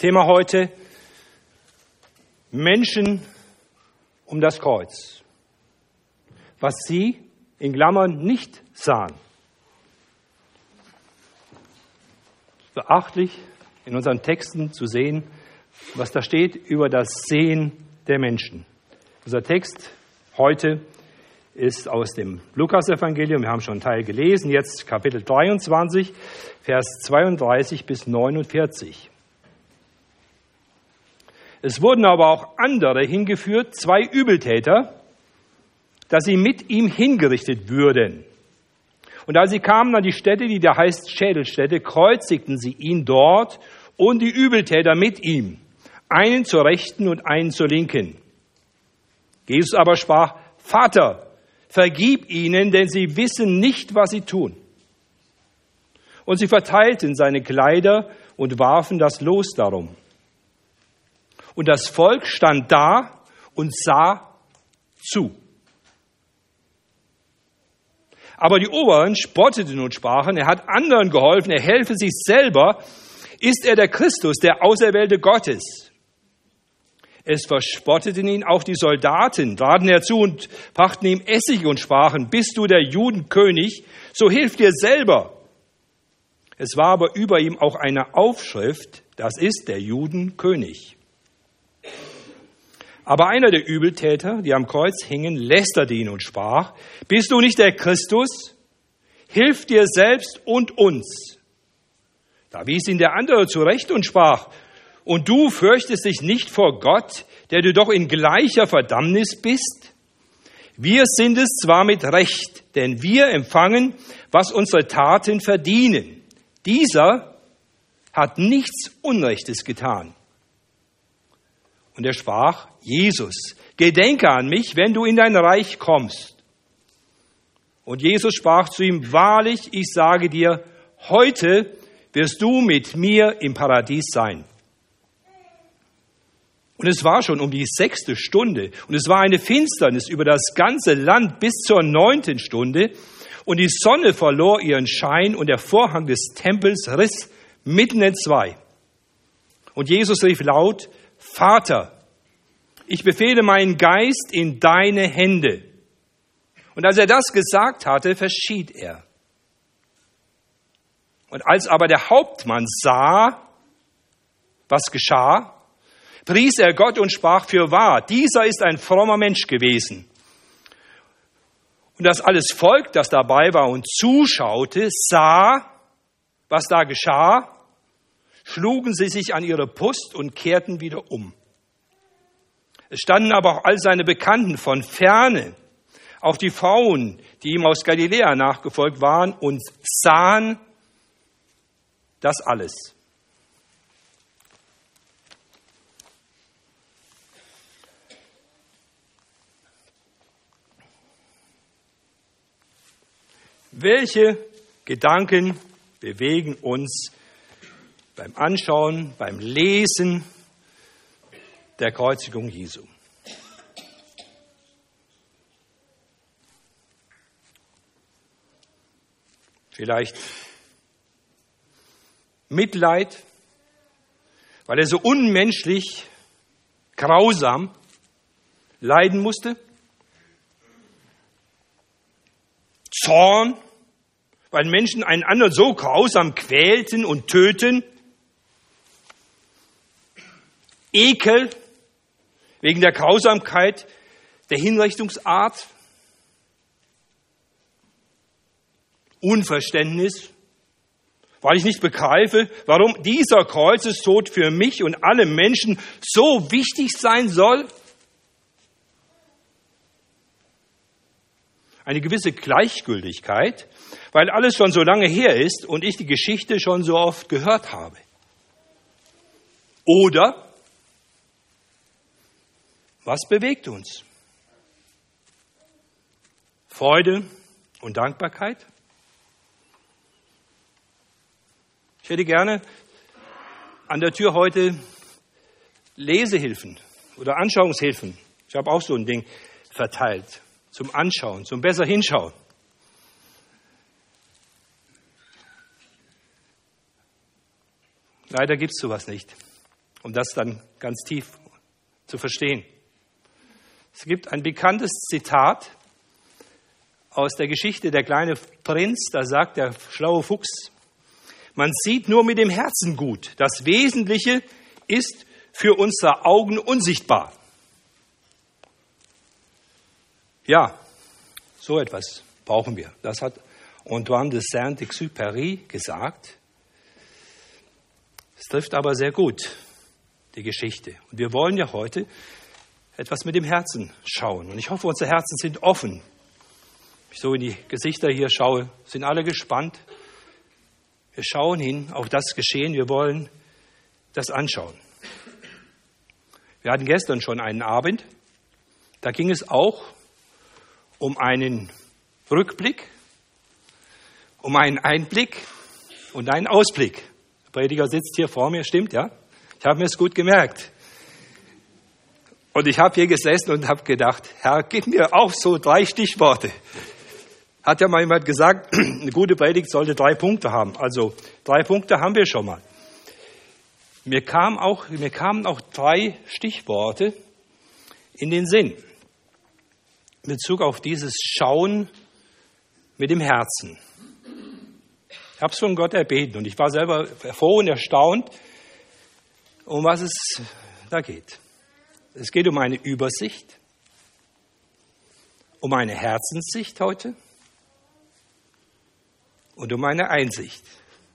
Thema heute Menschen um das Kreuz. Was sie in Klammern nicht sahen. Beachtlich in unseren Texten zu sehen, was da steht über das Sehen der Menschen. Unser Text heute ist aus dem Lukasevangelium. Wir haben schon einen Teil gelesen. Jetzt Kapitel 23, Vers 32 bis 49. Es wurden aber auch andere hingeführt, zwei Übeltäter, dass sie mit ihm hingerichtet würden. Und als sie kamen an die Stätte, die da heißt Schädelstätte, kreuzigten sie ihn dort und die Übeltäter mit ihm, einen zur Rechten und einen zur Linken. Jesus aber sprach, Vater, vergib ihnen, denn sie wissen nicht, was sie tun. Und sie verteilten seine Kleider und warfen das Los darum. Und das Volk stand da und sah zu. Aber die Oberen spotteten und sprachen, er hat anderen geholfen, er helfe sich selber. Ist er der Christus, der Auserwählte Gottes? Es verspotteten ihn auch die Soldaten, traten herzu und brachten ihm Essig und sprachen, bist du der Judenkönig, so hilf dir selber. Es war aber über ihm auch eine Aufschrift, das ist der Judenkönig. Aber einer der Übeltäter, die am Kreuz hingen, lästerte ihn und sprach, bist du nicht der Christus? Hilf dir selbst und uns. Da wies ihn der andere zurecht und sprach, und du fürchtest dich nicht vor Gott, der du doch in gleicher Verdammnis bist? Wir sind es zwar mit Recht, denn wir empfangen, was unsere Taten verdienen. Dieser hat nichts Unrechtes getan. Und er sprach, Jesus, gedenke an mich, wenn du in dein Reich kommst. Und Jesus sprach zu ihm, wahrlich, ich sage dir, heute wirst du mit mir im Paradies sein. Und es war schon um die sechste Stunde und es war eine Finsternis über das ganze Land bis zur neunten Stunde und die Sonne verlor ihren Schein und der Vorhang des Tempels riss mitten in zwei. Und Jesus rief laut, Vater, ich befehle meinen Geist in deine Hände. Und als er das gesagt hatte, verschied er. Und als aber der Hauptmann sah, was geschah, pries er Gott und sprach für wahr, dieser ist ein frommer Mensch gewesen. Und das alles Volk, das dabei war und zuschaute, sah, was da geschah, schlugen sie sich an ihre Brust und kehrten wieder um. Es standen aber auch all seine Bekannten von ferne, auch die Frauen, die ihm aus Galiläa nachgefolgt waren und sahen das alles. Welche Gedanken bewegen uns beim Anschauen, beim Lesen der Kreuzigung Jesu. Vielleicht Mitleid, weil er so unmenschlich, grausam leiden musste. Zorn, weil Menschen einen anderen so grausam quälten und töten. Ekel, wegen der Grausamkeit der Hinrichtungsart, Unverständnis, weil ich nicht begreife, warum dieser Kreuzestod für mich und alle Menschen so wichtig sein soll. Eine gewisse Gleichgültigkeit, weil alles schon so lange her ist und ich die Geschichte schon so oft gehört habe. Oder was bewegt uns? Freude und Dankbarkeit? Ich hätte gerne an der Tür heute Lesehilfen oder Anschauungshilfen. Ich habe auch so ein Ding verteilt zum Anschauen, zum besser hinschauen. Leider gibt es sowas nicht. um das dann ganz tief zu verstehen. Es gibt ein bekanntes Zitat aus der Geschichte Der kleine Prinz, da sagt der schlaue Fuchs, man sieht nur mit dem Herzen gut. Das Wesentliche ist für unsere Augen unsichtbar. Ja, so etwas brauchen wir. Das hat Antoine de Saint-Exupéry gesagt. Es trifft aber sehr gut die Geschichte. Und wir wollen ja heute etwas mit dem Herzen schauen. Und ich hoffe, unsere Herzen sind offen. Wenn ich so in die Gesichter hier schaue, sind alle gespannt. Wir schauen hin auf das Geschehen. Wir wollen das anschauen. Wir hatten gestern schon einen Abend. Da ging es auch um einen Rückblick, um einen Einblick und einen Ausblick. Der Prediger sitzt hier vor mir, stimmt, ja? Ich habe mir es gut gemerkt. Und ich habe hier gesessen und habe gedacht, Herr, gib mir auch so drei Stichworte. Hat ja mal jemand gesagt, eine gute Predigt sollte drei Punkte haben. Also drei Punkte haben wir schon mal. Mir, kam auch, mir kamen auch drei Stichworte in den Sinn. In Bezug auf dieses Schauen mit dem Herzen. Ich habe es von Gott erbeten und ich war selber froh und erstaunt, um was es da geht. Es geht um eine Übersicht, um eine Herzenssicht heute und um eine Einsicht.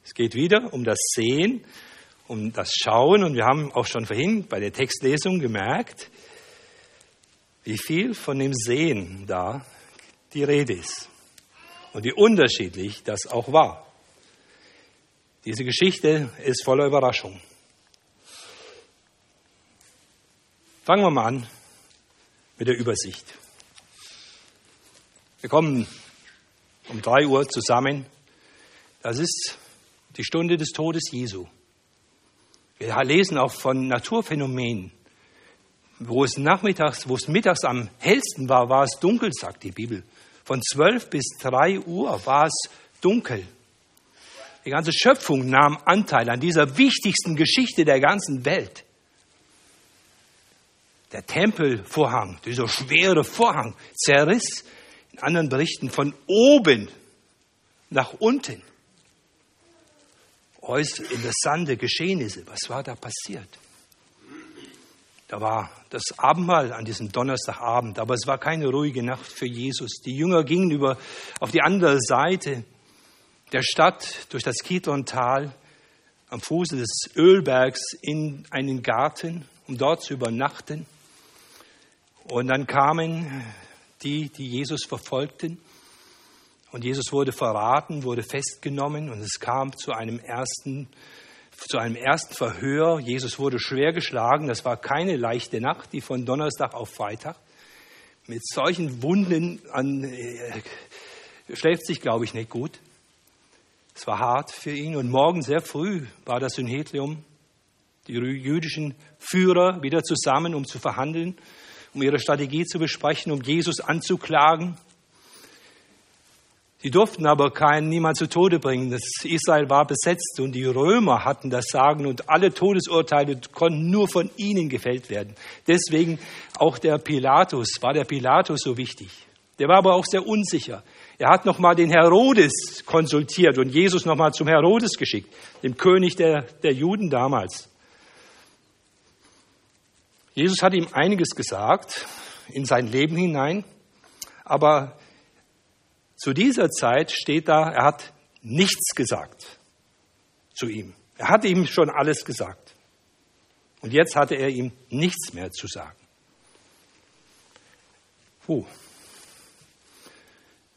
Es geht wieder um das Sehen, um das Schauen und wir haben auch schon vorhin bei der Textlesung gemerkt, wie viel von dem Sehen da die Rede ist und wie unterschiedlich das auch war. Diese Geschichte ist voller Überraschung. Fangen wir mal an mit der Übersicht. Wir kommen um drei Uhr zusammen. Das ist die Stunde des Todes Jesu. Wir lesen auch von Naturphänomenen. Wo es nachmittags, wo es mittags am hellsten war, war es dunkel, sagt die Bibel. Von zwölf bis drei Uhr war es dunkel. Die ganze Schöpfung nahm Anteil an dieser wichtigsten Geschichte der ganzen Welt der Tempelvorhang, dieser schwere Vorhang, zerriss in anderen Berichten von oben nach unten. Äußerst interessante Geschehnisse. Was war da passiert? Da war das Abendmahl an diesem Donnerstagabend, aber es war keine ruhige Nacht für Jesus. Die Jünger gingen über auf die andere Seite der Stadt durch das Kidron-Tal am Fuße des Ölbergs in einen Garten, um dort zu übernachten. Und dann kamen die, die Jesus verfolgten. Und Jesus wurde verraten, wurde festgenommen und es kam zu einem ersten, zu einem ersten Verhör. Jesus wurde schwer geschlagen. Das war keine leichte Nacht, die von Donnerstag auf Freitag. Mit solchen Wunden an, äh, schläft sich, glaube ich, nicht gut. Es war hart für ihn und morgen sehr früh war das Synhedrium, die jüdischen Führer wieder zusammen, um zu verhandeln um ihre Strategie zu besprechen, um Jesus anzuklagen. Sie durften aber keinen, niemand zu Tode bringen. Das Israel war besetzt und die Römer hatten das Sagen und alle Todesurteile konnten nur von ihnen gefällt werden. Deswegen auch der Pilatus, war der Pilatus so wichtig. Der war aber auch sehr unsicher. Er hat nochmal den Herodes konsultiert und Jesus nochmal zum Herodes geschickt, dem König der, der Juden damals. Jesus hat ihm einiges gesagt in sein Leben hinein, aber zu dieser Zeit steht da, er hat nichts gesagt zu ihm. Er hatte ihm schon alles gesagt. Und jetzt hatte er ihm nichts mehr zu sagen. Puh.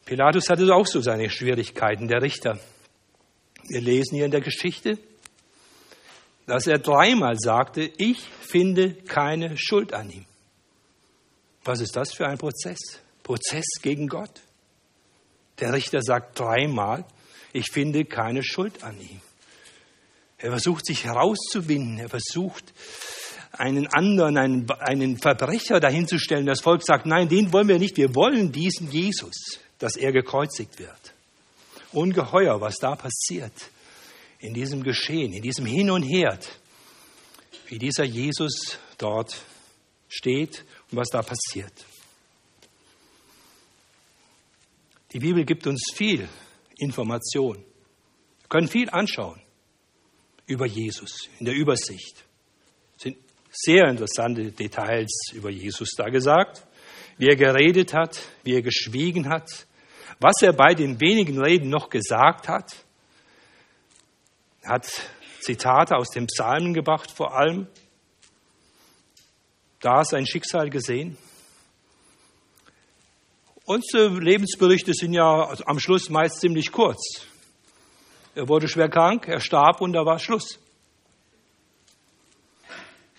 Pilatus hatte auch so seine Schwierigkeiten, der Richter. Wir lesen hier in der Geschichte, dass er dreimal sagte, ich finde keine Schuld an ihm. Was ist das für ein Prozess? Prozess gegen Gott. Der Richter sagt dreimal, ich finde keine Schuld an ihm. Er versucht sich herauszuwinden, er versucht einen anderen, einen, einen Verbrecher dahinzustellen. Das Volk sagt, nein, den wollen wir nicht, wir wollen diesen Jesus, dass er gekreuzigt wird. Ungeheuer, was da passiert in diesem Geschehen, in diesem Hin und Her. wie dieser Jesus dort steht und was da passiert. Die Bibel gibt uns viel Information. Wir können viel anschauen über Jesus in der Übersicht. Es sind sehr interessante Details über Jesus da gesagt, wie er geredet hat, wie er geschwiegen hat, was er bei den wenigen Reden noch gesagt hat. Er hat Zitate aus dem Psalmen gebracht vor allem. Da sein Schicksal gesehen. Unsere Lebensberichte sind ja am Schluss meist ziemlich kurz. Er wurde schwer krank, er starb und da war Schluss.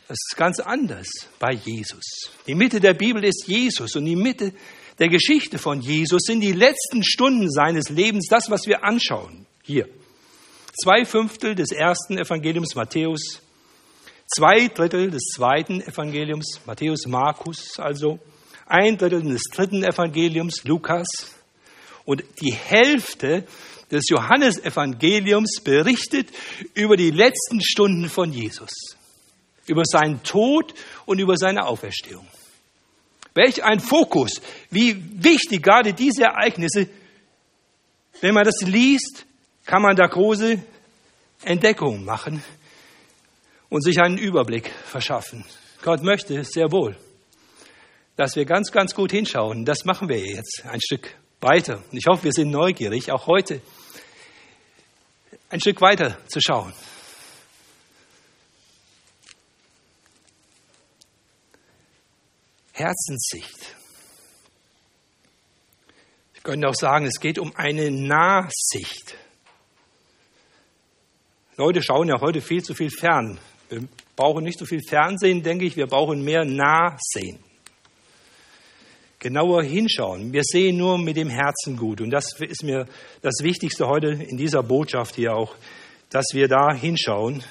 Das ist ganz anders bei Jesus. Die Mitte der Bibel ist Jesus und die Mitte der Geschichte von Jesus sind die letzten Stunden seines Lebens, das, was wir anschauen. Hier. Zwei Fünftel des ersten Evangeliums Matthäus, zwei Drittel des zweiten Evangeliums Matthäus Markus, also ein Drittel des dritten Evangeliums Lukas und die Hälfte des Johannesevangeliums berichtet über die letzten Stunden von Jesus, über seinen Tod und über seine Auferstehung. Welch ein Fokus, wie wichtig gerade diese Ereignisse, wenn man das liest, kann man da große Entdeckungen machen und sich einen Überblick verschaffen. Gott möchte sehr wohl, dass wir ganz, ganz gut hinschauen. Das machen wir jetzt ein Stück weiter. Und ich hoffe, wir sind neugierig, auch heute ein Stück weiter zu schauen. Herzenssicht. Wir können auch sagen, es geht um eine Nahsicht. Leute schauen ja heute viel zu viel fern. Wir brauchen nicht so viel Fernsehen, denke ich, wir brauchen mehr Nahsehen. Genauer hinschauen. Wir sehen nur mit dem Herzen gut. Und das ist mir das Wichtigste heute in dieser Botschaft hier auch, dass wir da hinschauen,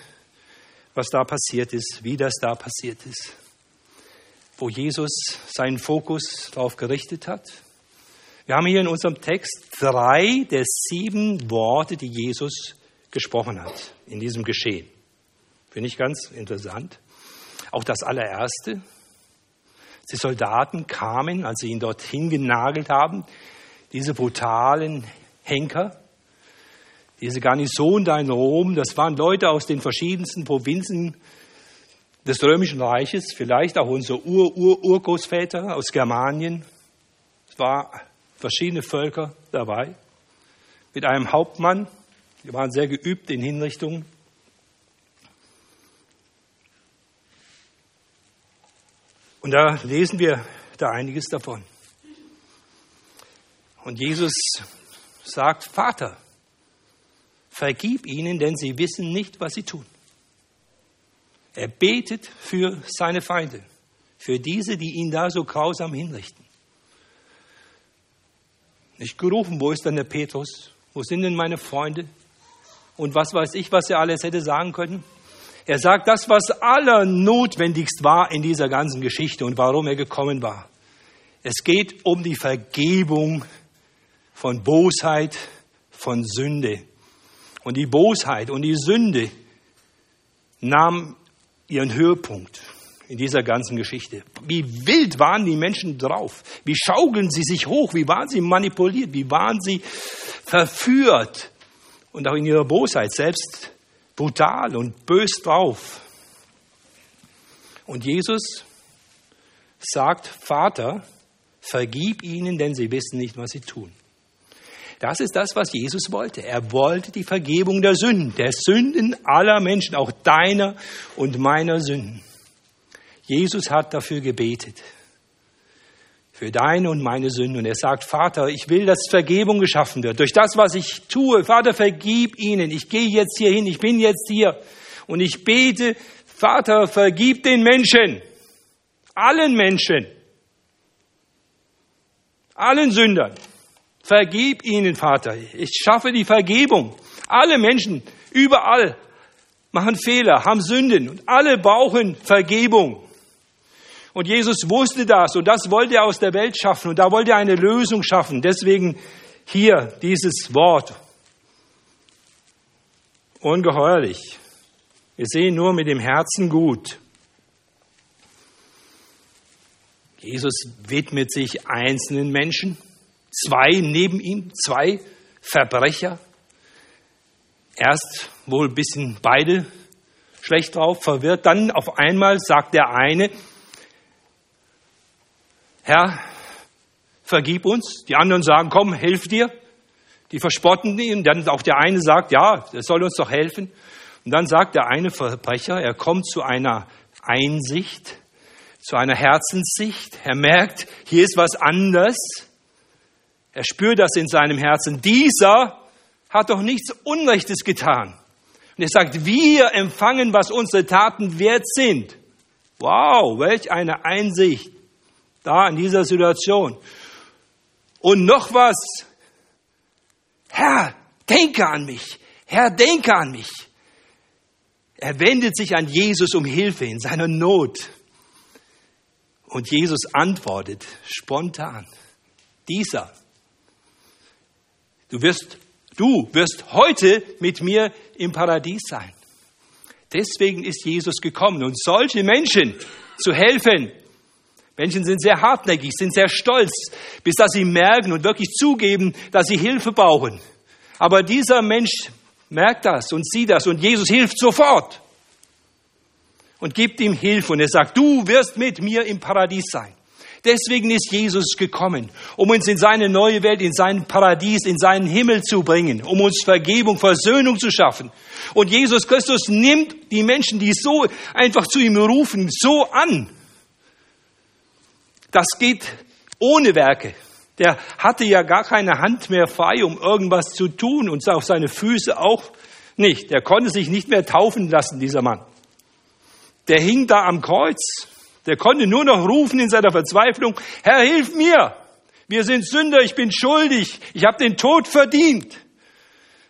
was da passiert ist, wie das da passiert ist wo Jesus seinen Fokus darauf gerichtet hat. Wir haben hier in unserem Text drei der sieben Worte, die Jesus gesprochen hat in diesem Geschehen. Finde ich ganz interessant. Auch das allererste. Die Soldaten kamen, als sie ihn dorthin genagelt haben, diese brutalen Henker, diese Garnison da in Rom, das waren Leute aus den verschiedensten Provinzen des Römischen Reiches, vielleicht auch unsere Ur-Ur-Urgroßväter aus Germanien. Es waren verschiedene Völker dabei. Mit einem Hauptmann, die waren sehr geübt in Hinrichtungen. Und da lesen wir da einiges davon. Und Jesus sagt, Vater, vergib ihnen, denn sie wissen nicht, was sie tun. Er betet für seine Feinde, für diese, die ihn da so grausam hinrichten. Nicht gerufen, wo ist denn der Petrus? Wo sind denn meine Freunde? Und was weiß ich, was er alles hätte sagen können? Er sagt das, was allernotwendigst war in dieser ganzen Geschichte und warum er gekommen war. Es geht um die Vergebung von Bosheit, von Sünde. Und die Bosheit und die Sünde nahm ihren Höhepunkt in dieser ganzen Geschichte. Wie wild waren die Menschen drauf? Wie schaukeln sie sich hoch? Wie waren sie manipuliert? Wie waren sie verführt? Und auch in ihrer Bosheit selbst brutal und bös drauf. Und Jesus sagt, Vater, vergib ihnen, denn sie wissen nicht, was sie tun. Das ist das, was Jesus wollte. Er wollte die Vergebung der Sünden, der Sünden aller Menschen, auch deiner und meiner Sünden. Jesus hat dafür gebetet. Für deine und meine Sünden. Und er sagt, Vater, ich will, dass Vergebung geschaffen wird. Durch das, was ich tue. Vater, vergib ihnen. Ich gehe jetzt hier hin. Ich bin jetzt hier. Und ich bete, Vater, vergib den Menschen. Allen Menschen. Allen Sündern. Vergib ihnen, Vater. Ich schaffe die Vergebung. Alle Menschen, überall, machen Fehler, haben Sünden und alle brauchen Vergebung. Und Jesus wusste das und das wollte er aus der Welt schaffen und da wollte er eine Lösung schaffen. Deswegen hier dieses Wort. Ungeheuerlich, Wir sehen nur mit dem Herzen gut. Jesus widmet sich einzelnen Menschen, zwei neben ihm, zwei Verbrecher. Erst wohl ein bisschen beide schlecht drauf, verwirrt. Dann auf einmal sagt der eine, Herr, vergib uns. Die anderen sagen, komm, hilf dir. Die verspotten ihn. Dann auch der eine sagt, ja, er soll uns doch helfen. Und dann sagt der eine Verbrecher, er kommt zu einer Einsicht, zu einer Herzenssicht. Er merkt, hier ist was anders. Er spürt das in seinem Herzen. Dieser hat doch nichts Unrechtes getan. Und er sagt, wir empfangen, was unsere Taten wert sind. Wow, welch eine Einsicht da in dieser Situation. Und noch was. Herr, denke an mich. Herr, denke an mich. Er wendet sich an Jesus um Hilfe in seiner Not. Und Jesus antwortet spontan. Dieser. Du wirst, du wirst heute mit mir im Paradies sein. Deswegen ist Jesus gekommen, um solche Menschen zu helfen. Menschen sind sehr hartnäckig, sind sehr stolz, bis dass sie merken und wirklich zugeben, dass sie Hilfe brauchen. Aber dieser Mensch merkt das und sieht das und Jesus hilft sofort und gibt ihm Hilfe und er sagt, du wirst mit mir im Paradies sein. Deswegen ist Jesus gekommen, um uns in seine neue Welt, in sein Paradies, in seinen Himmel zu bringen, um uns Vergebung, Versöhnung zu schaffen. Und Jesus Christus nimmt die Menschen, die so einfach zu ihm rufen, so an. Das geht ohne Werke. Der hatte ja gar keine Hand mehr frei, um irgendwas zu tun und auf seine Füße auch nicht. Der konnte sich nicht mehr taufen lassen, dieser Mann. Der hing da am Kreuz. Der konnte nur noch rufen in seiner Verzweiflung, Herr, hilf mir. Wir sind Sünder, ich bin schuldig, ich habe den Tod verdient.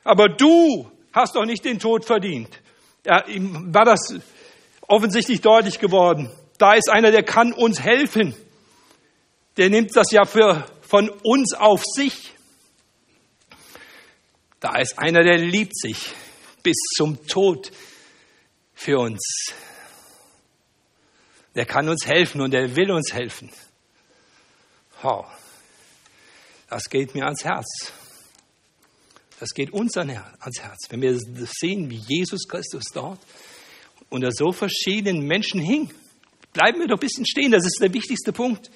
Aber du hast doch nicht den Tod verdient. Ja, ihm war das offensichtlich deutlich geworden. Da ist einer, der kann uns helfen. Der nimmt das ja für, von uns auf sich. Da ist einer, der liebt sich bis zum Tod für uns. Der kann uns helfen und er will uns helfen. Oh, das geht mir ans Herz. Das geht uns ans Herz, wenn wir sehen, wie Jesus Christus dort unter so verschiedenen Menschen hing. Bleiben wir doch ein bisschen stehen, das ist der wichtigste Punkt.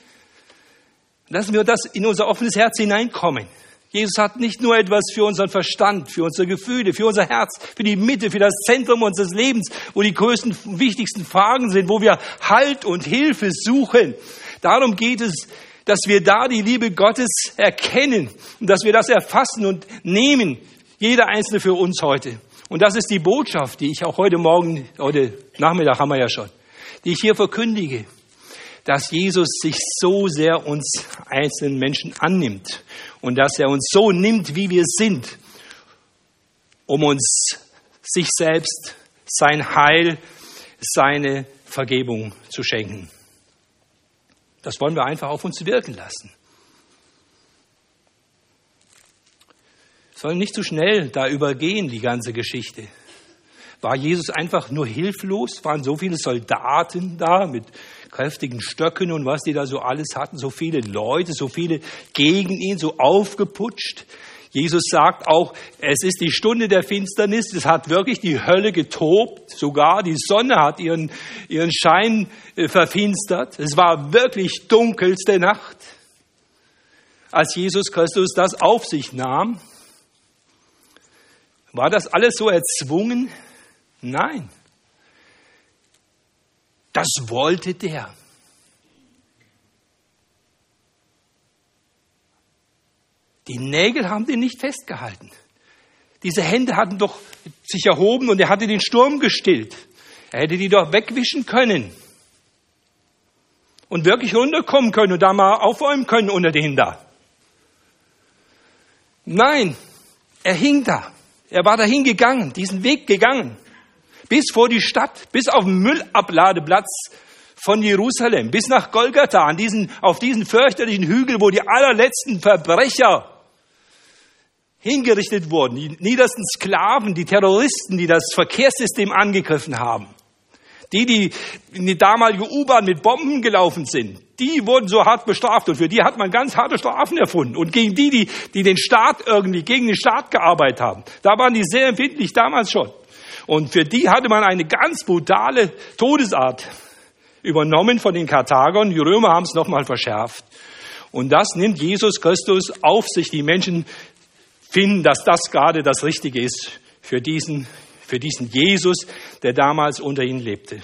Lassen wir das in unser offenes Herz hineinkommen. Jesus hat nicht nur etwas für unseren Verstand, für unsere Gefühle, für unser Herz, für die Mitte, für das Zentrum unseres Lebens, wo die größten, wichtigsten Fragen sind, wo wir Halt und Hilfe suchen. Darum geht es, dass wir da die Liebe Gottes erkennen und dass wir das erfassen und nehmen, jeder Einzelne für uns heute. Und das ist die Botschaft, die ich auch heute Morgen, heute Nachmittag haben wir ja schon, die ich hier verkündige dass Jesus sich so sehr uns einzelnen Menschen annimmt und dass er uns so nimmt, wie wir sind, um uns sich selbst, sein Heil, seine Vergebung zu schenken. Das wollen wir einfach auf uns wirken lassen. Sollen nicht zu so schnell da übergehen, die ganze Geschichte. War Jesus einfach nur hilflos? Waren so viele Soldaten da mit kräftigen Stöcken und was die da so alles hatten, so viele Leute, so viele gegen ihn, so aufgeputscht. Jesus sagt auch, es ist die Stunde der Finsternis, es hat wirklich die Hölle getobt, sogar die Sonne hat ihren, ihren Schein äh, verfinstert. Es war wirklich dunkelste Nacht, als Jesus Christus das auf sich nahm. War das alles so erzwungen? Nein. Das wollte der. Die Nägel haben den nicht festgehalten. Diese Hände hatten doch sich erhoben und er hatte den Sturm gestillt. Er hätte die doch wegwischen können. Und wirklich runterkommen können und da mal aufräumen können unter denen da. Nein, er hing da. Er war dahin gegangen, diesen Weg gegangen bis vor die Stadt, bis auf den Müllabladeplatz von Jerusalem, bis nach Golgatha, an diesen, auf diesen fürchterlichen Hügel, wo die allerletzten Verbrecher hingerichtet wurden, die niedersten Sklaven, die Terroristen, die das Verkehrssystem angegriffen haben, die, die in die damalige U-Bahn mit Bomben gelaufen sind, die wurden so hart bestraft und für die hat man ganz harte Strafen erfunden. Und gegen die, die, die den Staat irgendwie, gegen den Staat gearbeitet haben, da waren die sehr empfindlich damals schon. Und für die hatte man eine ganz brutale Todesart übernommen von den Karthagern. Die Römer haben es nochmal verschärft. Und das nimmt Jesus Christus auf sich. Die Menschen finden, dass das gerade das Richtige ist für diesen, für diesen Jesus, der damals unter ihnen lebte.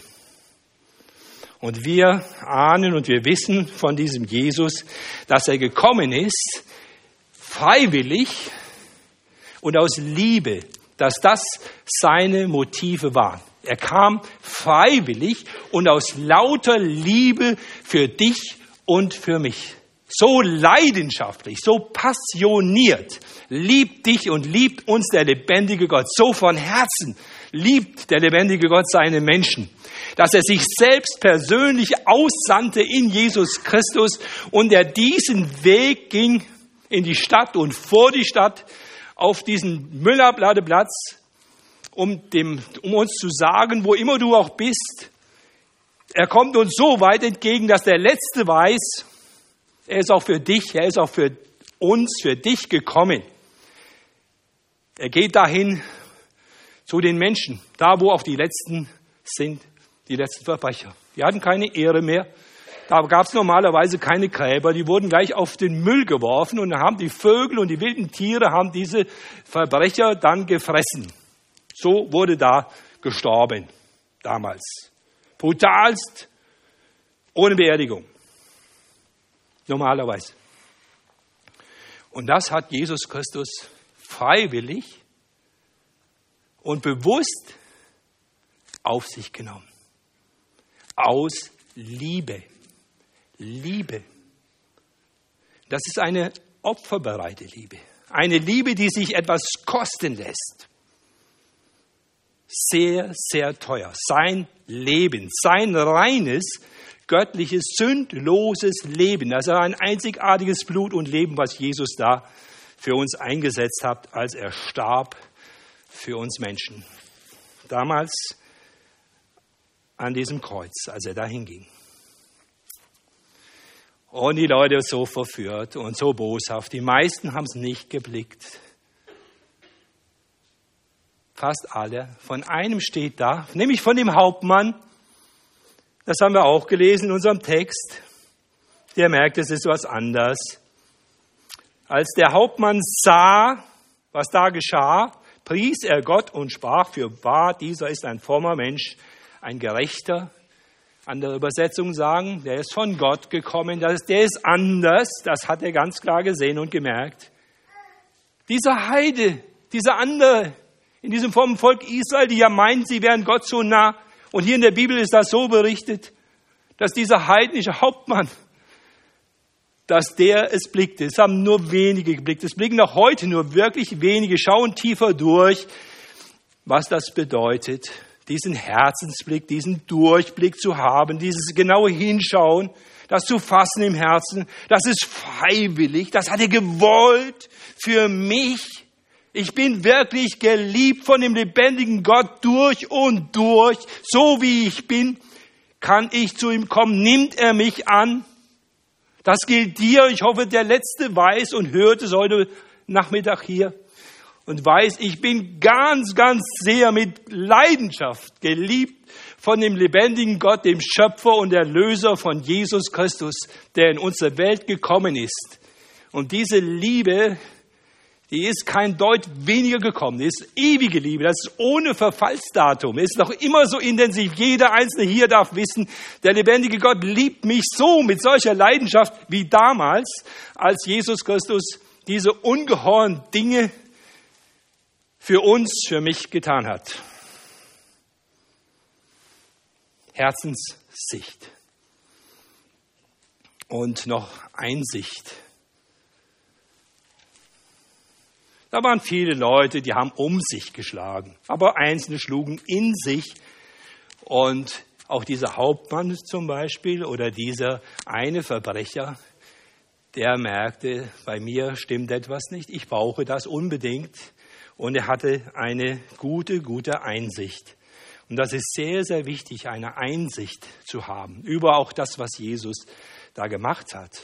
Und wir ahnen und wir wissen von diesem Jesus, dass er gekommen ist, freiwillig und aus Liebe, dass das seine Motive waren. Er kam freiwillig und aus lauter Liebe für dich und für mich. So leidenschaftlich, so passioniert liebt dich und liebt uns der lebendige Gott. So von Herzen liebt der lebendige Gott seine Menschen dass er sich selbst persönlich aussandte in Jesus Christus und er diesen Weg ging in die Stadt und vor die Stadt auf diesen Müllerbladeplatz, um, dem, um uns zu sagen, wo immer du auch bist, er kommt uns so weit entgegen, dass der Letzte weiß, er ist auch für dich, er ist auch für uns, für dich gekommen. Er geht dahin zu den Menschen, da wo auch die Letzten sind die letzten Verbrecher. Die hatten keine Ehre mehr. Da gab es normalerweise keine Gräber, die wurden gleich auf den Müll geworfen und dann haben die Vögel und die wilden Tiere haben diese Verbrecher dann gefressen. So wurde da gestorben damals. Brutalst, ohne Beerdigung. Normalerweise. Und das hat Jesus Christus freiwillig und bewusst auf sich genommen aus Liebe. Liebe. Das ist eine opferbereite Liebe. Eine Liebe, die sich etwas kosten lässt. Sehr, sehr teuer. Sein Leben, sein reines, göttliches, sündloses Leben. Also ein einzigartiges Blut und Leben, was Jesus da für uns eingesetzt hat, als er starb für uns Menschen. Damals an diesem Kreuz, als er dahin ging. Und die Leute so verführt und so boshaft. Die meisten haben es nicht geblickt. Fast alle. Von einem steht da, nämlich von dem Hauptmann. Das haben wir auch gelesen in unserem Text. Der merkt, es ist was anderes. Als der Hauptmann sah, was da geschah, pries er Gott und sprach, für wahr, dieser ist ein frommer Mensch, ein Gerechter. Andere Übersetzungen sagen, der ist von Gott gekommen, der ist anders, das hat er ganz klar gesehen und gemerkt. Dieser Heide, dieser andere, in diesem frommen Volk Israel, die ja meinen, sie wären Gott so nah, und hier in der Bibel ist das so berichtet, dass dieser heidnische Hauptmann, dass der es blickte. Es haben nur wenige geblickt. Es blicken noch heute nur wirklich wenige, schauen tiefer durch, was das bedeutet diesen Herzensblick, diesen Durchblick zu haben, dieses genaue Hinschauen, das zu fassen im Herzen, das ist freiwillig, das hat er gewollt für mich. Ich bin wirklich geliebt von dem lebendigen Gott durch und durch, so wie ich bin, kann ich zu ihm kommen, nimmt er mich an. Das gilt dir. Ich hoffe, der Letzte weiß und hört es heute Nachmittag hier und weiß, ich bin ganz, ganz sehr mit Leidenschaft geliebt von dem lebendigen Gott, dem Schöpfer und Erlöser von Jesus Christus, der in unsere Welt gekommen ist. Und diese Liebe, die ist kein Deut weniger gekommen, die ist ewige Liebe, das ist ohne Verfallsdatum, ist noch immer so intensiv. Jeder Einzelne hier darf wissen, der lebendige Gott liebt mich so mit solcher Leidenschaft wie damals, als Jesus Christus diese ungeheuren Dinge für uns, für mich getan hat. Herzenssicht und noch Einsicht. Da waren viele Leute, die haben um sich geschlagen, aber Einzelne schlugen in sich. Und auch dieser Hauptmann zum Beispiel oder dieser eine Verbrecher, der merkte, bei mir stimmt etwas nicht, ich brauche das unbedingt. Und er hatte eine gute, gute Einsicht. Und das ist sehr, sehr wichtig, eine Einsicht zu haben über auch das, was Jesus da gemacht hat.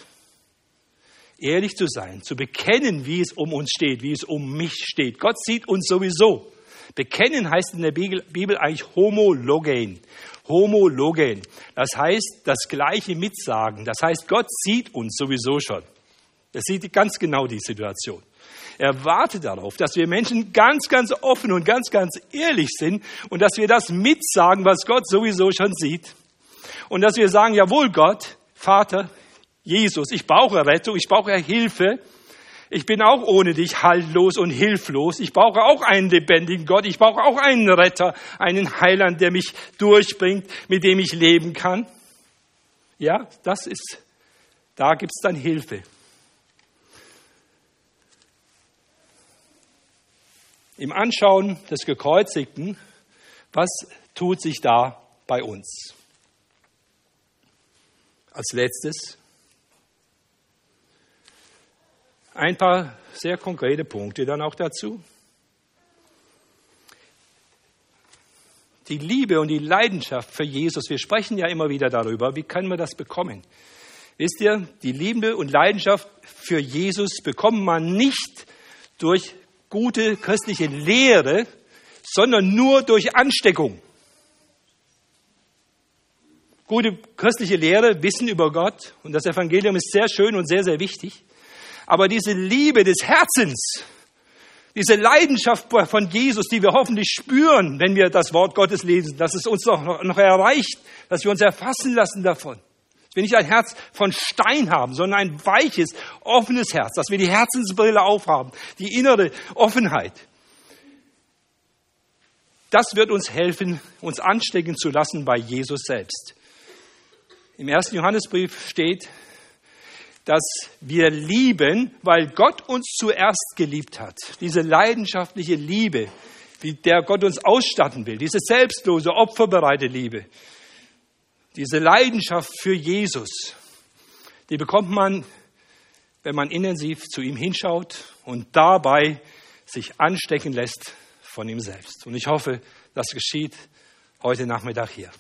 Ehrlich zu sein, zu bekennen, wie es um uns steht, wie es um mich steht. Gott sieht uns sowieso. Bekennen heißt in der Bibel eigentlich homologen. Homologen. Das heißt, das Gleiche mitsagen. Das heißt, Gott sieht uns sowieso schon. Er sieht ganz genau die Situation. Er wartet darauf, dass wir Menschen ganz, ganz offen und ganz, ganz ehrlich sind und dass wir das mitsagen, was Gott sowieso schon sieht. Und dass wir sagen, jawohl Gott, Vater, Jesus, ich brauche Rettung, ich brauche Hilfe. Ich bin auch ohne dich haltlos und hilflos. Ich brauche auch einen lebendigen Gott. Ich brauche auch einen Retter, einen Heiland, der mich durchbringt, mit dem ich leben kann. Ja, das ist, da gibt's dann Hilfe. Im Anschauen des Gekreuzigten, was tut sich da bei uns? Als letztes ein paar sehr konkrete Punkte dann auch dazu. Die Liebe und die Leidenschaft für Jesus, wir sprechen ja immer wieder darüber, wie können wir das bekommen? Wisst ihr, die Liebe und Leidenschaft für Jesus bekommt man nicht durch gute christliche Lehre, sondern nur durch Ansteckung. Gute christliche Lehre, Wissen über Gott und das Evangelium ist sehr schön und sehr, sehr wichtig. Aber diese Liebe des Herzens, diese Leidenschaft von Jesus, die wir hoffentlich spüren, wenn wir das Wort Gottes lesen, dass es uns noch, noch erreicht, dass wir uns erfassen lassen davon. Wir nicht ein Herz von Stein haben, sondern ein weiches, offenes Herz, dass wir die Herzensbrille aufhaben, die innere Offenheit. Das wird uns helfen, uns anstecken zu lassen bei Jesus selbst. Im ersten Johannesbrief steht, dass wir lieben, weil Gott uns zuerst geliebt hat. Diese leidenschaftliche Liebe, wie der Gott uns ausstatten will, diese selbstlose, opferbereite Liebe, diese Leidenschaft für Jesus, die bekommt man, wenn man intensiv zu ihm hinschaut und dabei sich anstecken lässt von ihm selbst. Und ich hoffe, das geschieht heute Nachmittag hier.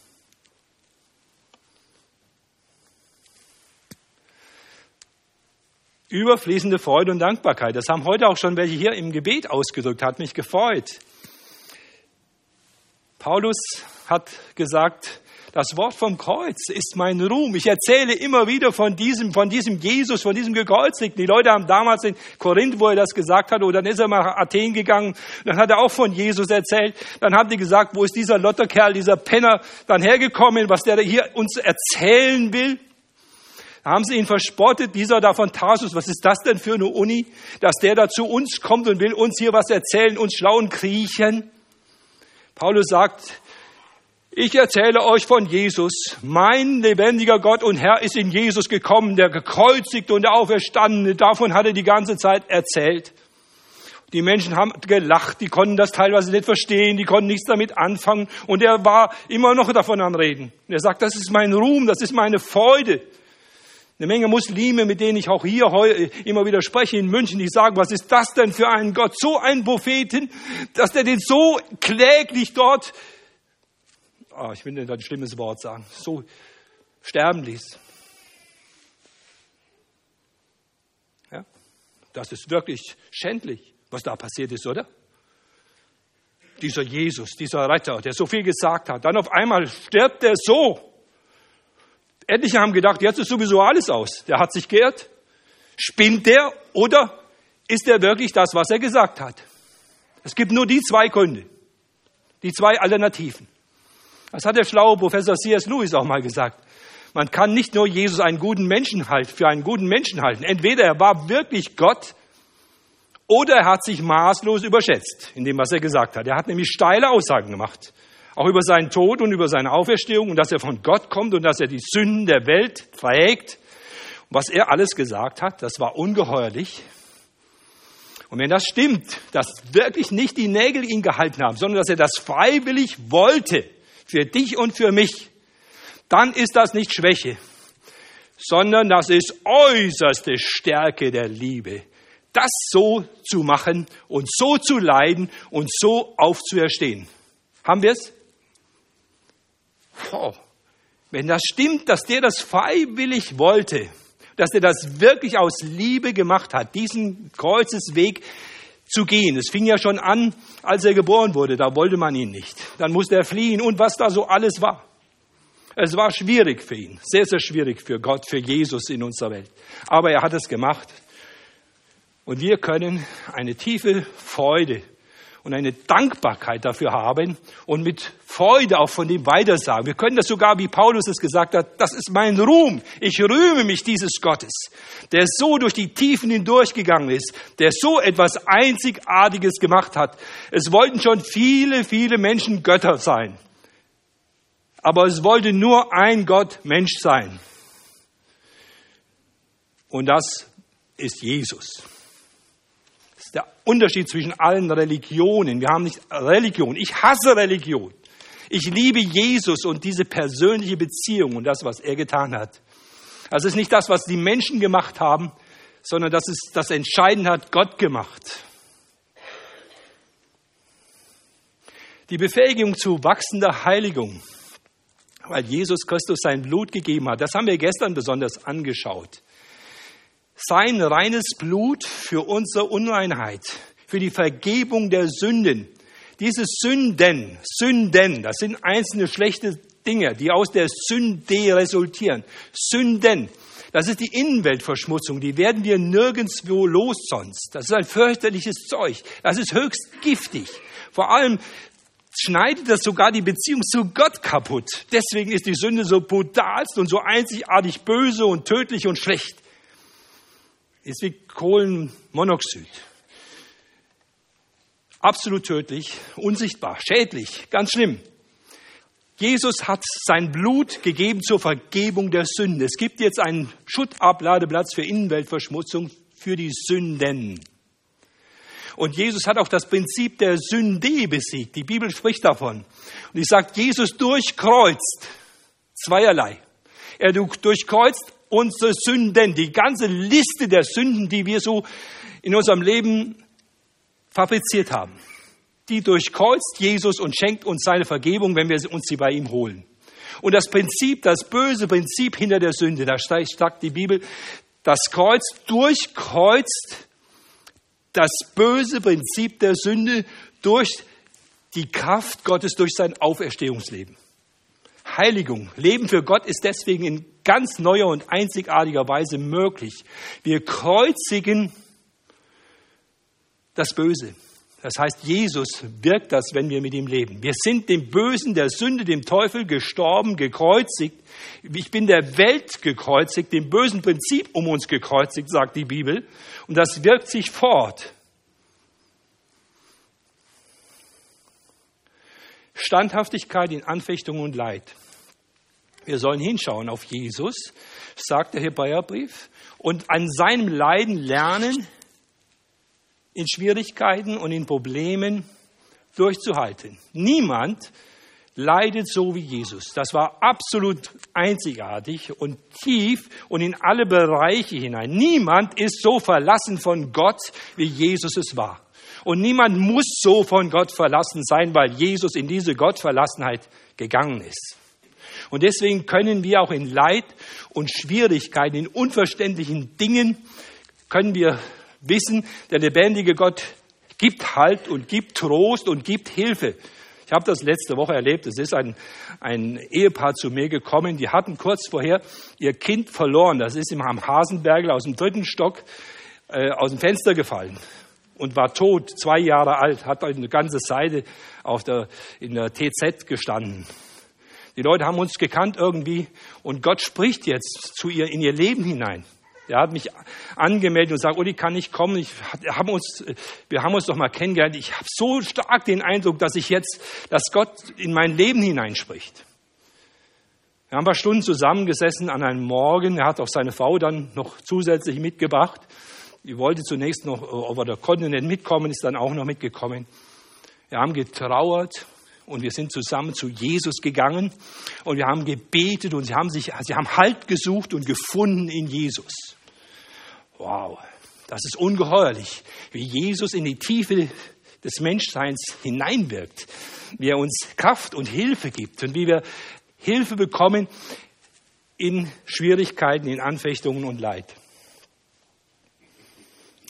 Überfließende Freude und Dankbarkeit. Das haben heute auch schon welche hier im Gebet ausgedrückt, hat mich gefreut. Paulus hat gesagt, das Wort vom Kreuz ist mein Ruhm. Ich erzähle immer wieder von diesem, von diesem Jesus, von diesem Gekreuzigten. Die Leute haben damals in Korinth, wo er das gesagt hat, oder dann ist er nach Athen gegangen, dann hat er auch von Jesus erzählt. Dann haben die gesagt, wo ist dieser Lotterkerl, dieser Penner dann hergekommen, was der hier uns erzählen will? Da haben sie ihn verspottet, dieser da von Tarsus, was ist das denn für eine Uni, dass der da zu uns kommt und will uns hier was erzählen, uns schlauen kriechen. Paulus sagt, ich erzähle euch von Jesus. Mein lebendiger Gott und Herr ist in Jesus gekommen, der gekreuzigte und der Auferstandene. Davon hat er die ganze Zeit erzählt. Die Menschen haben gelacht, die konnten das teilweise nicht verstehen, die konnten nichts damit anfangen. Und er war immer noch davon am Reden. Er sagt, das ist mein Ruhm, das ist meine Freude. Eine Menge Muslime, mit denen ich auch hier immer wieder spreche in München, die sagen, was ist das denn für ein Gott, so ein Propheten, dass der den so kläglich dort, oh, ich will nicht ein schlimmes Wort sagen, so sterben ließ. Ja? Das ist wirklich schändlich, was da passiert ist, oder? Dieser Jesus, dieser Retter, der so viel gesagt hat, dann auf einmal stirbt er so. Etliche haben gedacht, jetzt ist sowieso alles aus. Der hat sich geirrt. Spinnt der oder ist er wirklich das, was er gesagt hat? Es gibt nur die zwei Gründe, die zwei Alternativen. Das hat der schlaue Professor C.S. Lewis auch mal gesagt. Man kann nicht nur Jesus einen guten Menschen halten, für einen guten Menschen halten. Entweder er war wirklich Gott oder er hat sich maßlos überschätzt in dem, was er gesagt hat. Er hat nämlich steile Aussagen gemacht auch über seinen Tod und über seine Auferstehung und dass er von Gott kommt und dass er die Sünden der Welt trägt. was er alles gesagt hat, das war ungeheuerlich. Und wenn das stimmt, dass wirklich nicht die Nägel ihn gehalten haben, sondern dass er das freiwillig wollte, für dich und für mich, dann ist das nicht Schwäche, sondern das ist äußerste Stärke der Liebe, das so zu machen und so zu leiden und so aufzuerstehen. Haben wir es? Wenn das stimmt, dass der das freiwillig wollte, dass er das wirklich aus Liebe gemacht hat, diesen Kreuzesweg zu gehen. Es fing ja schon an, als er geboren wurde, da wollte man ihn nicht. Dann musste er fliehen und was da so alles war. Es war schwierig für ihn, sehr, sehr schwierig für Gott, für Jesus in unserer Welt. Aber er hat es gemacht. Und wir können eine tiefe Freude und eine Dankbarkeit dafür haben und mit Freude auch von dem weitersagen. Wir können das sogar, wie Paulus es gesagt hat, das ist mein Ruhm. Ich rühme mich dieses Gottes, der so durch die Tiefen hindurchgegangen ist, der so etwas Einzigartiges gemacht hat. Es wollten schon viele, viele Menschen Götter sein. Aber es wollte nur ein Gott Mensch sein. Und das ist Jesus. Das der Unterschied zwischen allen Religionen. Wir haben nicht Religion. Ich hasse Religion. Ich liebe Jesus und diese persönliche Beziehung und das, was er getan hat. Es ist nicht das, was die Menschen gemacht haben, sondern das ist das Entscheidende hat Gott gemacht. Die Befähigung zu wachsender Heiligung, weil Jesus Christus sein Blut gegeben hat, das haben wir gestern besonders angeschaut sein reines Blut für unsere Unreinheit, für die Vergebung der Sünden. Diese Sünden, Sünden, das sind einzelne schlechte Dinge, die aus der Sünde resultieren. Sünden, das ist die Innenweltverschmutzung, die werden wir nirgendswo los sonst. Das ist ein fürchterliches Zeug. Das ist höchst giftig. Vor allem schneidet das sogar die Beziehung zu Gott kaputt. Deswegen ist die Sünde so brutalst und so einzigartig böse und tödlich und schlecht ist wie Kohlenmonoxid. Absolut tödlich, unsichtbar, schädlich, ganz schlimm. Jesus hat sein Blut gegeben zur Vergebung der Sünde. Es gibt jetzt einen Schuttabladeplatz für Innenweltverschmutzung für die Sünden. Und Jesus hat auch das Prinzip der Sünde besiegt. Die Bibel spricht davon. Und ich sagt, Jesus durchkreuzt zweierlei. Er durchkreuzt unsere Sünden, die ganze Liste der Sünden, die wir so in unserem Leben fabriziert haben. Die durchkreuzt Jesus und schenkt uns seine Vergebung, wenn wir uns sie bei ihm holen. Und das Prinzip, das böse Prinzip hinter der Sünde, da sagt die Bibel, das Kreuz durchkreuzt das böse Prinzip der Sünde durch die Kraft Gottes, durch sein Auferstehungsleben. Heiligung, Leben für Gott ist deswegen in ganz neuer und einzigartiger Weise möglich. Wir kreuzigen das Böse. Das heißt, Jesus wirkt das, wenn wir mit ihm leben. Wir sind dem Bösen, der Sünde, dem Teufel gestorben, gekreuzigt. Ich bin der Welt gekreuzigt, dem bösen Prinzip um uns gekreuzigt, sagt die Bibel. Und das wirkt sich fort. Standhaftigkeit in Anfechtung und Leid. Wir sollen hinschauen auf Jesus, sagt der Hebräerbrief, und an seinem Leiden lernen, in Schwierigkeiten und in Problemen durchzuhalten. Niemand leidet so wie Jesus. Das war absolut einzigartig und tief und in alle Bereiche hinein. Niemand ist so verlassen von Gott, wie Jesus es war. Und niemand muss so von Gott verlassen sein, weil Jesus in diese Gottverlassenheit gegangen ist. Und deswegen können wir auch in Leid und Schwierigkeiten, in unverständlichen Dingen, können wir wissen, der lebendige Gott gibt Halt und gibt Trost und gibt Hilfe. Ich habe das letzte Woche erlebt. Es ist ein, ein Ehepaar zu mir gekommen, die hatten kurz vorher ihr Kind verloren. Das ist am Hasenbergel aus dem dritten Stock äh, aus dem Fenster gefallen und war tot, zwei Jahre alt, hat eine ganze Seite auf der, in der TZ gestanden. Die Leute haben uns gekannt irgendwie und Gott spricht jetzt zu ihr in ihr Leben hinein. Er hat mich angemeldet und sagt, Uli, kann ich kommen? Ich, haben uns, wir haben uns doch mal kennengelernt. Ich habe so stark den Eindruck, dass ich jetzt, dass Gott in mein Leben hineinspricht. Wir haben ein paar Stunden zusammengesessen an einem Morgen. Er hat auch seine Frau dann noch zusätzlich mitgebracht. Die wollte zunächst noch, aber der konnte nicht mitkommen, ist dann auch noch mitgekommen. Wir haben getrauert und wir sind zusammen zu Jesus gegangen und wir haben gebetet und sie haben sich, sie haben Halt gesucht und gefunden in Jesus. Wow, das ist ungeheuerlich, wie Jesus in die Tiefe des Menschseins hineinwirkt, wie er uns Kraft und Hilfe gibt und wie wir Hilfe bekommen in Schwierigkeiten, in Anfechtungen und Leid.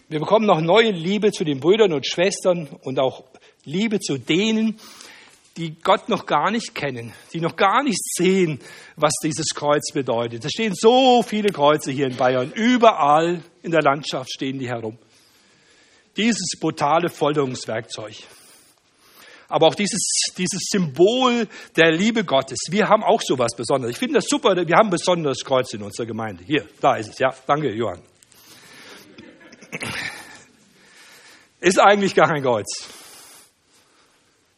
Wir bekommen noch neue Liebe zu den Brüdern und Schwestern und auch Liebe zu denen, die Gott noch gar nicht kennen, die noch gar nicht sehen, was dieses Kreuz bedeutet. Es stehen so viele Kreuze hier in Bayern. Überall in der Landschaft stehen die herum. Dieses brutale Folterungswerkzeug. Aber auch dieses, dieses Symbol der Liebe Gottes. Wir haben auch sowas Besonderes. Ich finde das super. Wir haben ein besonderes Kreuz in unserer Gemeinde. Hier, da ist es. Ja, danke, Johann. Ist eigentlich gar kein Kreuz.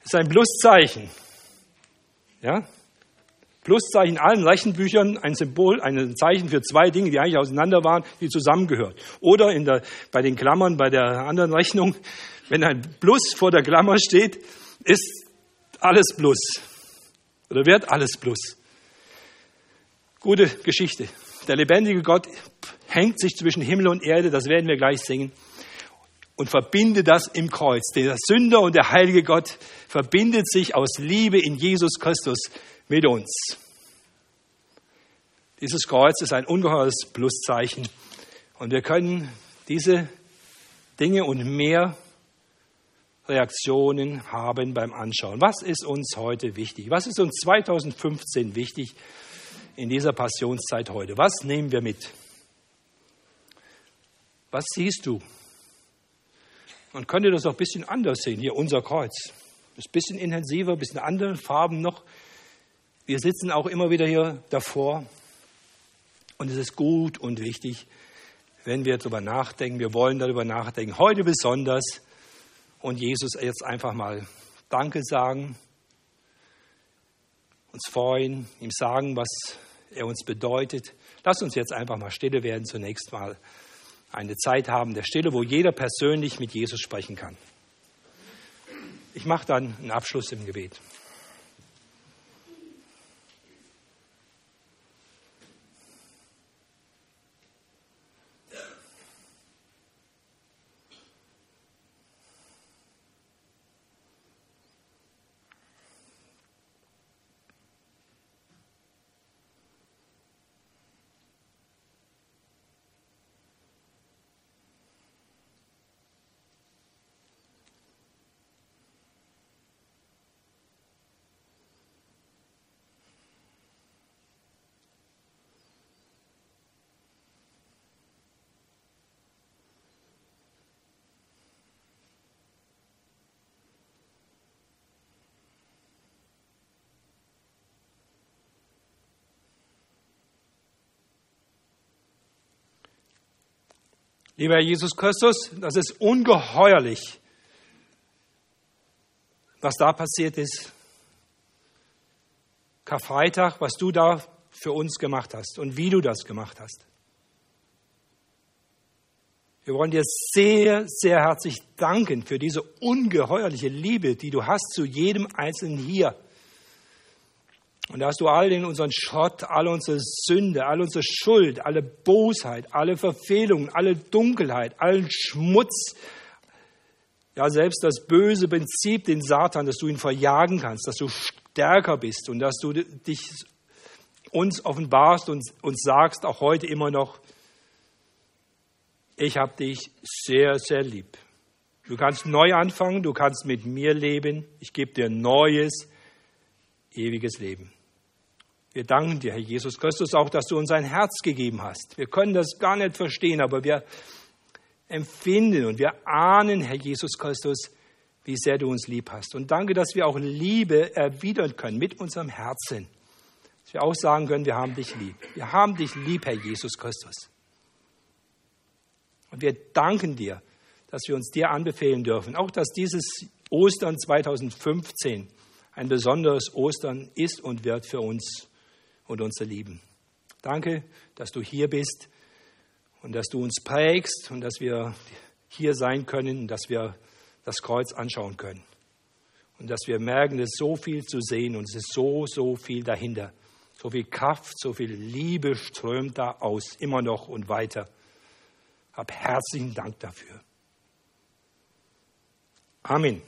Ist ein Pluszeichen. Ja? Pluszeichen in allen Rechenbüchern ein Symbol, ein Zeichen für zwei Dinge, die eigentlich auseinander waren, die zusammengehören. Oder in der, bei den Klammern, bei der anderen Rechnung, wenn ein Plus vor der Klammer steht, ist alles Plus. Oder wird alles Plus. Gute Geschichte. Der lebendige Gott hängt sich zwischen Himmel und Erde, das werden wir gleich singen, und verbindet das im Kreuz. Der Sünder und der heilige Gott verbindet sich aus Liebe in Jesus Christus mit uns. Dieses Kreuz ist ein ungeheures Pluszeichen und wir können diese Dinge und mehr Reaktionen haben beim Anschauen. Was ist uns heute wichtig? Was ist uns 2015 wichtig in dieser Passionszeit heute? Was nehmen wir mit? Was siehst du? Man könnte das auch ein bisschen anders sehen. Hier unser Kreuz. Ist ein bisschen intensiver, ein bisschen andere Farben noch. Wir sitzen auch immer wieder hier davor. Und es ist gut und wichtig, wenn wir darüber nachdenken. Wir wollen darüber nachdenken. Heute besonders. Und Jesus jetzt einfach mal Danke sagen. Uns freuen, ihm sagen, was er uns bedeutet. Lass uns jetzt einfach mal stille werden zunächst mal. Eine Zeit haben der Stille, wo jeder persönlich mit Jesus sprechen kann. Ich mache dann einen Abschluss im Gebet. Lieber Herr Jesus Christus, das ist ungeheuerlich, was da passiert ist. Karfreitag, was du da für uns gemacht hast und wie du das gemacht hast. Wir wollen dir sehr, sehr herzlich danken für diese ungeheuerliche Liebe, die du hast zu jedem Einzelnen hier. Und da hast du all den unseren Schrott, all unsere Sünde, all unsere Schuld, alle Bosheit, alle Verfehlungen, alle Dunkelheit, allen Schmutz, ja selbst das böse Prinzip, den Satan, dass du ihn verjagen kannst, dass du stärker bist und dass du dich uns offenbarst und uns sagst, auch heute immer noch, ich habe dich sehr, sehr lieb. Du kannst neu anfangen, du kannst mit mir leben, ich gebe dir neues, ewiges Leben. Wir danken dir, Herr Jesus Christus, auch, dass du uns ein Herz gegeben hast. Wir können das gar nicht verstehen, aber wir empfinden und wir ahnen, Herr Jesus Christus, wie sehr du uns lieb hast. Und danke, dass wir auch Liebe erwidern können mit unserem Herzen. Dass wir auch sagen können, wir haben dich lieb. Wir haben dich lieb, Herr Jesus Christus. Und wir danken dir, dass wir uns dir anbefehlen dürfen. Auch, dass dieses Ostern 2015 ein besonderes Ostern ist und wird für uns und unser Lieben. Danke, dass du hier bist und dass du uns prägst und dass wir hier sein können, dass wir das Kreuz anschauen können. Und dass wir merken, es ist so viel zu sehen und es ist so, so viel dahinter. So viel Kraft, so viel Liebe strömt da aus, immer noch und weiter. Hab herzlichen Dank dafür. Amen.